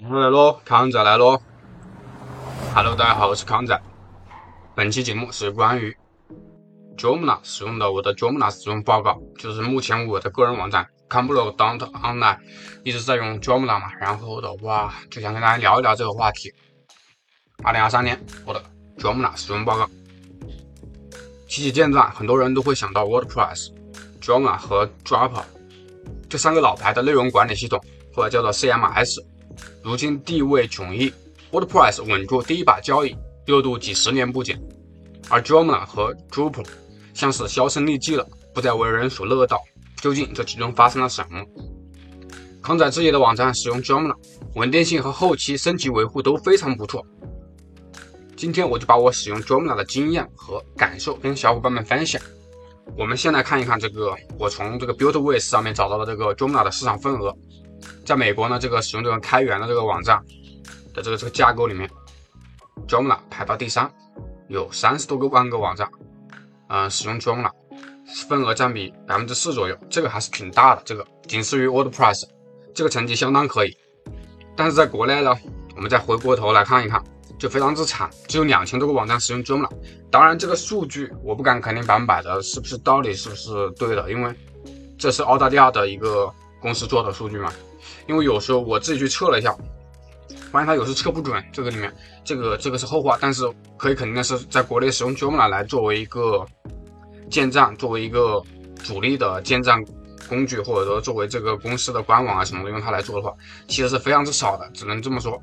来喽，康仔来喽！Hello，大家好，我是康仔。本期节目是关于 Joomla 使用的我的 Joomla 使用报告，就是目前我的个人网站 c o m b l o d o n t Online 一直在用 Joomla 嘛，然后的话就想跟大家聊一聊这个话题。二零二三年我的 Joomla 使用报告，提起建站，很多人都会想到 WordPress、Joomla 和 d r o p p e r 这三个老牌的内容管理系统，或者叫做 CMS。如今地位迥异，WordPress 稳住第一把交椅，热度几十年不减，而 Joomla 和 Drupal 像是销声匿迹了，不再为人所乐道。究竟这其中发生了什么？康仔自己的网站使用 Joomla，稳定性和后期升级维护都非常不错。今天我就把我使用 Joomla 的经验和感受跟小伙伴们分享。我们先来看一看这个，我从这个 Buildways 上面找到的这个 Joomla 的市场份额。在美国呢，这个使用这个开源的这个网站的这个这个架构里面，Joomla 排到第三，有三十多个万个网站，嗯，使用 Joomla 份额占比百分之四左右，这个还是挺大的，这个仅次于 WordPress，这个成绩相当可以。但是在国内呢，我们再回过头来看一看，就非常之惨，只有两千多个网站使用 Joomla。当然，这个数据我不敢肯定百分百的是不是到底是不是对的，因为这是澳大利亚的一个公司做的数据嘛。因为有时候我自己去测了一下，发现它有时测不准。这个里面，这个这个是后话，但是可以肯定的是，在国内使用 Joomla 来作为一个建站，作为一个主力的建站工具，或者说作为这个公司的官网啊什么的用它来做的话，其实是非常之少的，只能这么说。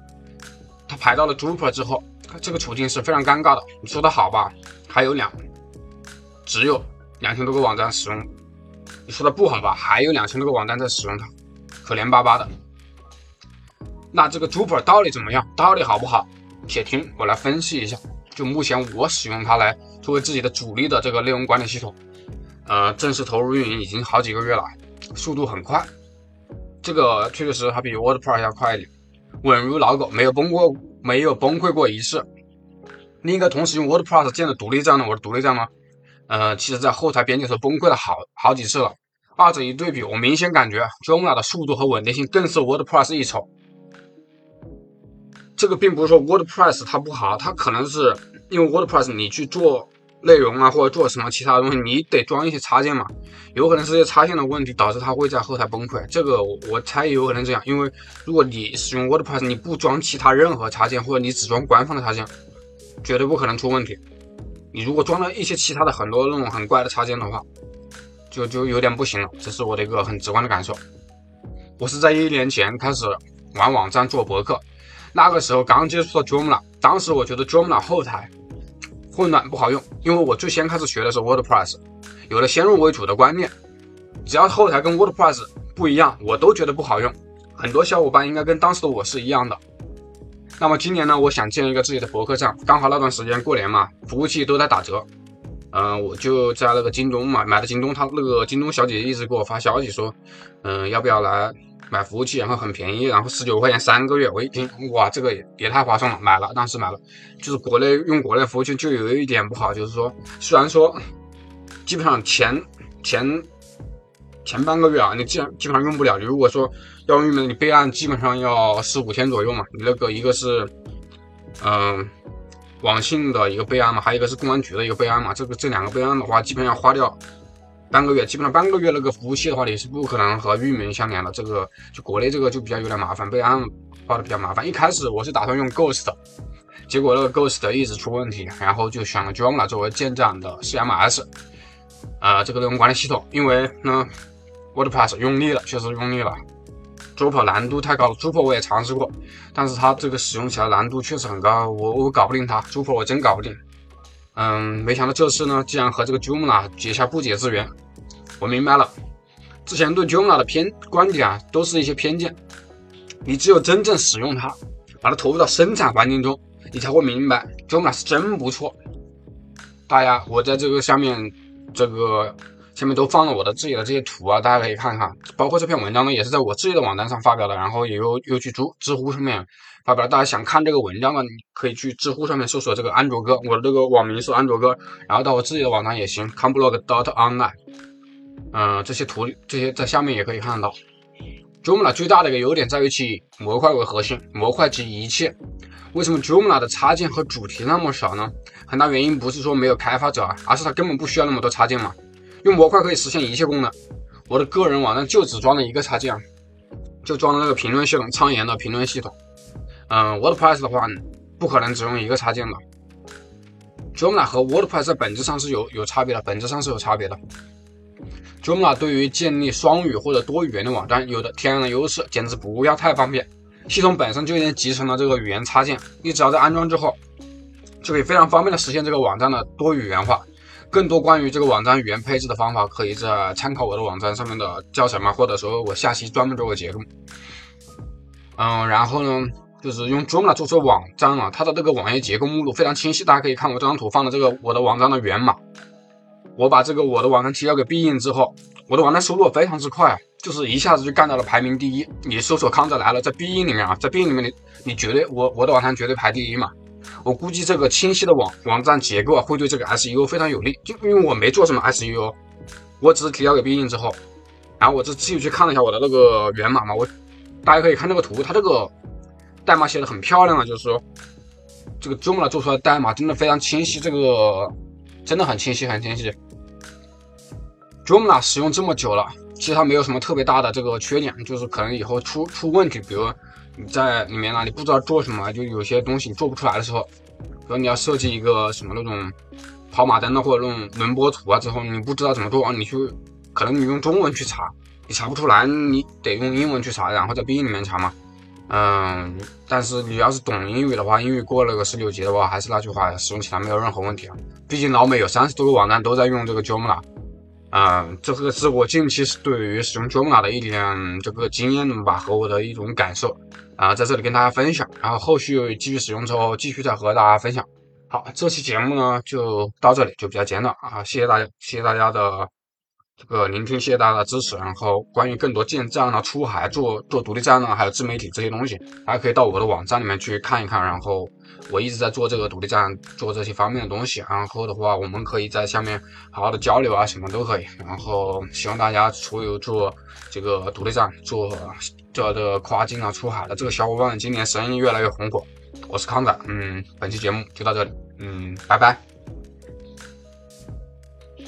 它排到了 Drupal 之后，这个处境是非常尴尬的。你说的好吧，还有两，只有两千多个网站使用；你说的不好吧，还有两千多个网站在使用它。可怜巴巴的，那这个 Drupal 到底怎么样？到底好不好？且听我来分析一下。就目前我使用它来作为自己的主力的这个内容管理系统，呃，正式投入运营已经好几个月了，速度很快。这个确确实实还比 WordPress 要快一点，稳如老狗，没有崩过，没有崩溃过一次。另一个同时用 WordPress 建的独立站呢，我的独立站呢，呃，其实在后台编辑的时候崩溃了好好几次了。二者一对比，我明显感觉 Joomla 的速度和稳定性更是 WordPress 一筹。这个并不是说 WordPress 它不好，它可能是因为 WordPress 你去做内容啊，或者做什么其他东西，你得装一些插件嘛，有可能是些插件的问题导致它会在后台崩溃。这个我我猜也有可能这样，因为如果你使用 WordPress，你不装其他任何插件，或者你只装官方的插件，绝对不可能出问题。你如果装了一些其他的很多那种很怪的插件的话，就就有点不行了，这是我的一个很直观的感受。我是在一年前开始玩网站做博客，那个时候刚接触到 Joomla，当时我觉得 Joomla 后台混乱不好用，因为我最先开始学的是 WordPress，有了先入为主的观念，只要后台跟 WordPress 不一样，我都觉得不好用。很多小伙伴应该跟当时的我是一样的。那么今年呢，我想建一个自己的博客站，刚好那段时间过年嘛，服务器都在打折。嗯，我就在那个京东买买的京东，他那个京东小姐姐一直给我发消息说，嗯，要不要来买服务器，然后很便宜，然后十九块钱三个月。我一听，哇，这个也也太划算了，买了，当时买了。就是国内用国内服务器就有一点不好，就是说，虽然说基本上前前前半个月啊，你基基本上用不了。你如果说要用的，你备案基本上要十五天左右嘛。你那个一个是，嗯。网信的一个备案嘛，还有一个是公安局的一个备案嘛，这个这两个备案的话，基本上花掉半个月，基本上半个月那个服务器的话，你是不可能和域名相连的。这个就国内这个就比较有点麻烦，备案花的比较麻烦。一开始我是打算用 Ghost，结果那个 Ghost 一直出问题，然后就选了 Joomla 作为建站的 CMS，呃，这个内容管理系统，因为呢 WordPress 用腻了，确实用腻了。Drupal 难度太高了，Drupal 我也尝试过，但是它这个使用起来难度确实很高，我我搞不定它，Drupal 我真搞不定。嗯，没想到这次呢，竟然和这个 Joomla 结下不解之缘。我明白了，之前对 Joomla 的偏观点啊，都是一些偏见。你只有真正使用它，把它投入到生产环境中，你才会明白 Joomla 是真不错。大家，我在这个下面这个。下面都放了我的自己的这些图啊，大家可以看看。包括这篇文章呢，也是在我自己的网站上发表的，然后也又又去知知乎上面发表了。大家想看这个文章呢，你可以去知乎上面搜索这个安卓哥，我的这个网名是安卓哥，然后到我自己的网站也行，comblog dot online。嗯，这些图这些在下面也可以看得到。Joomla 最大的一个优点在于其模块为核心，模块即一切。为什么 Joomla 的插件和主题那么少呢？很大原因不是说没有开发者，而是它根本不需要那么多插件嘛。用模块可以实现一切功能。我的个人网站就只装了一个插件，就装了那个评论系统，苍岩的评论系统。嗯，WordPress 的话，不可能只用一个插件的。Joomla 和 WordPress 在本质上是有有差别的，本质上是有差别的。Joomla 对于建立双语或者多语言的网站有的天然的优势，简直不要太方便。系统本身就已经集成了这个语言插件，你只要在安装之后，就可以非常方便的实现这个网站的多语言化。更多关于这个网站语言配置的方法，可以在参考我的网站上面的教程嘛，或者说我下期专门做个节目。嗯，然后呢，就是用 Joomla 做出网站了，它的这个网页结构目录非常清晰，大家可以看我这张图放的这个我的网站的源码。我把这个我的网站提交给必应之后，我的网站收录非常之快，就是一下子就干到了排名第一。你搜索康仔来了，在必应里面啊，在必应里面你你绝对我我的网站绝对排第一嘛。我估计这个清晰的网网站结构啊，会对这个 SEO 非常有利。就因为我没做什么 SEO，我只是提交给必应之后，然后我就自己去看了一下我的那个源码嘛。我大家可以看这个图，它这个代码写的很漂亮啊，就是说这个 Joomla 做出来的代码真的非常清晰，这个真的很清晰，很清晰。Joomla 使用这么久了，其实它没有什么特别大的这个缺点，就是可能以后出出问题，比如你在里面呢，你不知道做什么，就有些东西你做不出来的时候，比如你要设计一个什么那种跑马灯的或者那种轮播图啊，之后你不知道怎么做，你去可能你用中文去查，你查不出来，你得用英文去查，然后在 B 里面查嘛。嗯，但是你要是懂英语的话，英语过了个十六级的话，还是那句话，使用起来没有任何问题啊。毕竟老美有三十多个网站都在用这个 Joomla。啊，这个是我近期对于使用 Joomla 的一点这个经验吧，和我的一种感受啊，在这里跟大家分享。然后后续继续使用之后，继续再和大家分享。好，这期节目呢就到这里，就比较简短啊，谢谢大家，谢谢大家的这个聆听，谢谢大家的支持。然后关于更多建站啊、出海、做做独立站啊，还有自媒体这些东西，大家可以到我的网站里面去看一看。然后。我一直在做这个独立站，做这些方面的东西。然后的话，我们可以在下面好好的交流啊，什么都可以。然后希望大家所有做这个独立站、做这个跨境啊、出海的这个小伙伴，今年生意越来越红火。我是康仔，嗯，本期节目就到这里，嗯，拜拜。